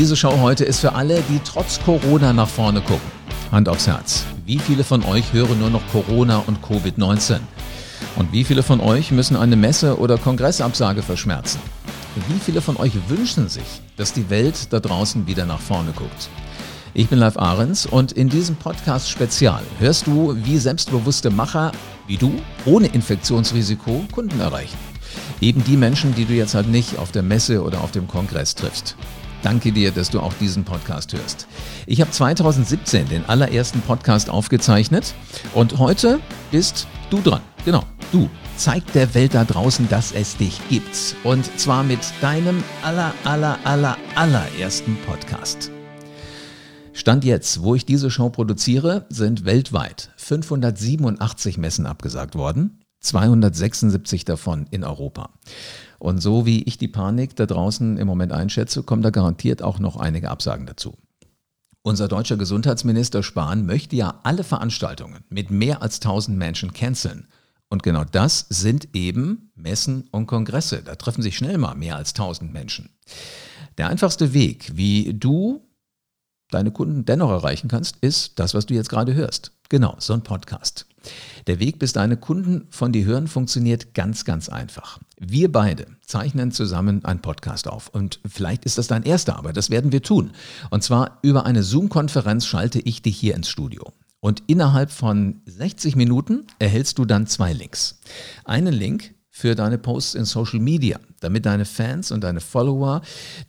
Diese Show heute ist für alle, die trotz Corona nach vorne gucken. Hand aufs Herz. Wie viele von euch hören nur noch Corona und Covid-19? Und wie viele von euch müssen eine Messe- oder Kongressabsage verschmerzen? Wie viele von euch wünschen sich, dass die Welt da draußen wieder nach vorne guckt? Ich bin Live Ahrens und in diesem Podcast Spezial hörst du, wie selbstbewusste Macher wie du ohne Infektionsrisiko Kunden erreichen. Eben die Menschen, die du jetzt halt nicht auf der Messe oder auf dem Kongress triffst. Danke dir, dass du auch diesen Podcast hörst. Ich habe 2017 den allerersten Podcast aufgezeichnet und heute bist du dran. Genau, du. Zeig der Welt da draußen, dass es dich gibt. Und zwar mit deinem aller, aller, aller, allerersten Podcast. Stand jetzt, wo ich diese Show produziere, sind weltweit 587 Messen abgesagt worden, 276 davon in Europa. Und so wie ich die Panik da draußen im Moment einschätze, kommen da garantiert auch noch einige Absagen dazu. Unser deutscher Gesundheitsminister Spahn möchte ja alle Veranstaltungen mit mehr als 1000 Menschen canceln. Und genau das sind eben Messen und Kongresse. Da treffen sich schnell mal mehr als 1000 Menschen. Der einfachste Weg, wie du deine Kunden dennoch erreichen kannst, ist das, was du jetzt gerade hörst. Genau, so ein Podcast. Der Weg, bis deine Kunden von dir hören, funktioniert ganz, ganz einfach. Wir beide zeichnen zusammen einen Podcast auf. Und vielleicht ist das dein erster, aber das werden wir tun. Und zwar über eine Zoom-Konferenz schalte ich dich hier ins Studio. Und innerhalb von 60 Minuten erhältst du dann zwei Links. Einen Link für deine Posts in Social Media, damit deine Fans und deine Follower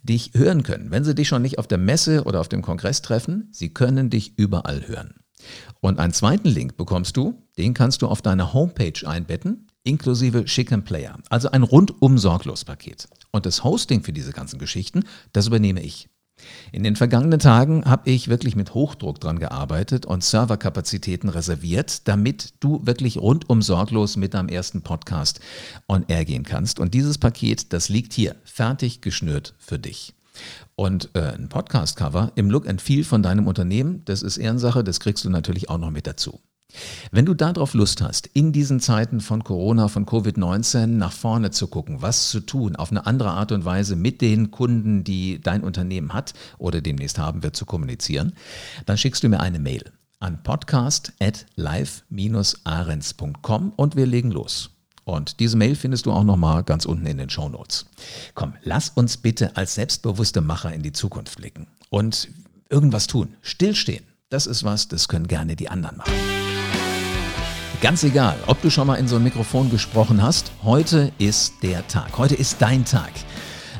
dich hören können. Wenn sie dich schon nicht auf der Messe oder auf dem Kongress treffen, sie können dich überall hören. Und einen zweiten Link bekommst du, den kannst du auf deiner Homepage einbetten, inklusive Chicken Player, also ein rundum sorglos Paket. Und das Hosting für diese ganzen Geschichten, das übernehme ich. In den vergangenen Tagen habe ich wirklich mit Hochdruck dran gearbeitet und Serverkapazitäten reserviert, damit du wirklich rundum sorglos mit deinem ersten Podcast on air gehen kannst. Und dieses Paket, das liegt hier fertig geschnürt für dich. Und äh, ein Podcast-Cover im Look and Feel von deinem Unternehmen, das ist Ehrensache, das kriegst du natürlich auch noch mit dazu. Wenn du darauf Lust hast, in diesen Zeiten von Corona, von Covid-19 nach vorne zu gucken, was zu tun, auf eine andere Art und Weise mit den Kunden, die dein Unternehmen hat oder demnächst haben wird, zu kommunizieren, dann schickst du mir eine Mail an podcast.live-arens.com und wir legen los. Und diese Mail findest du auch nochmal ganz unten in den Show Notes. Komm, lass uns bitte als selbstbewusste Macher in die Zukunft blicken und irgendwas tun. Stillstehen, das ist was, das können gerne die anderen machen. Ganz egal, ob du schon mal in so ein Mikrofon gesprochen hast, heute ist der Tag. Heute ist dein Tag.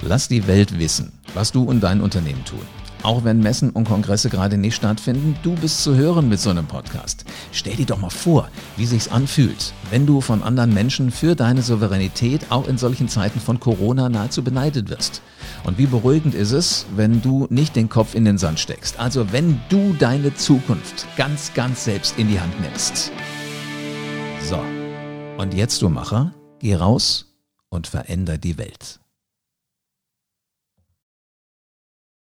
Lass die Welt wissen, was du und dein Unternehmen tun. Auch wenn Messen und Kongresse gerade nicht stattfinden, du bist zu hören mit so einem Podcast. Stell dir doch mal vor, wie sich's anfühlt, wenn du von anderen Menschen für deine Souveränität auch in solchen Zeiten von Corona nahezu beneidet wirst. Und wie beruhigend ist es, wenn du nicht den Kopf in den Sand steckst. Also wenn du deine Zukunft ganz, ganz selbst in die Hand nimmst. So, und jetzt du Macher, geh raus und veränder die Welt.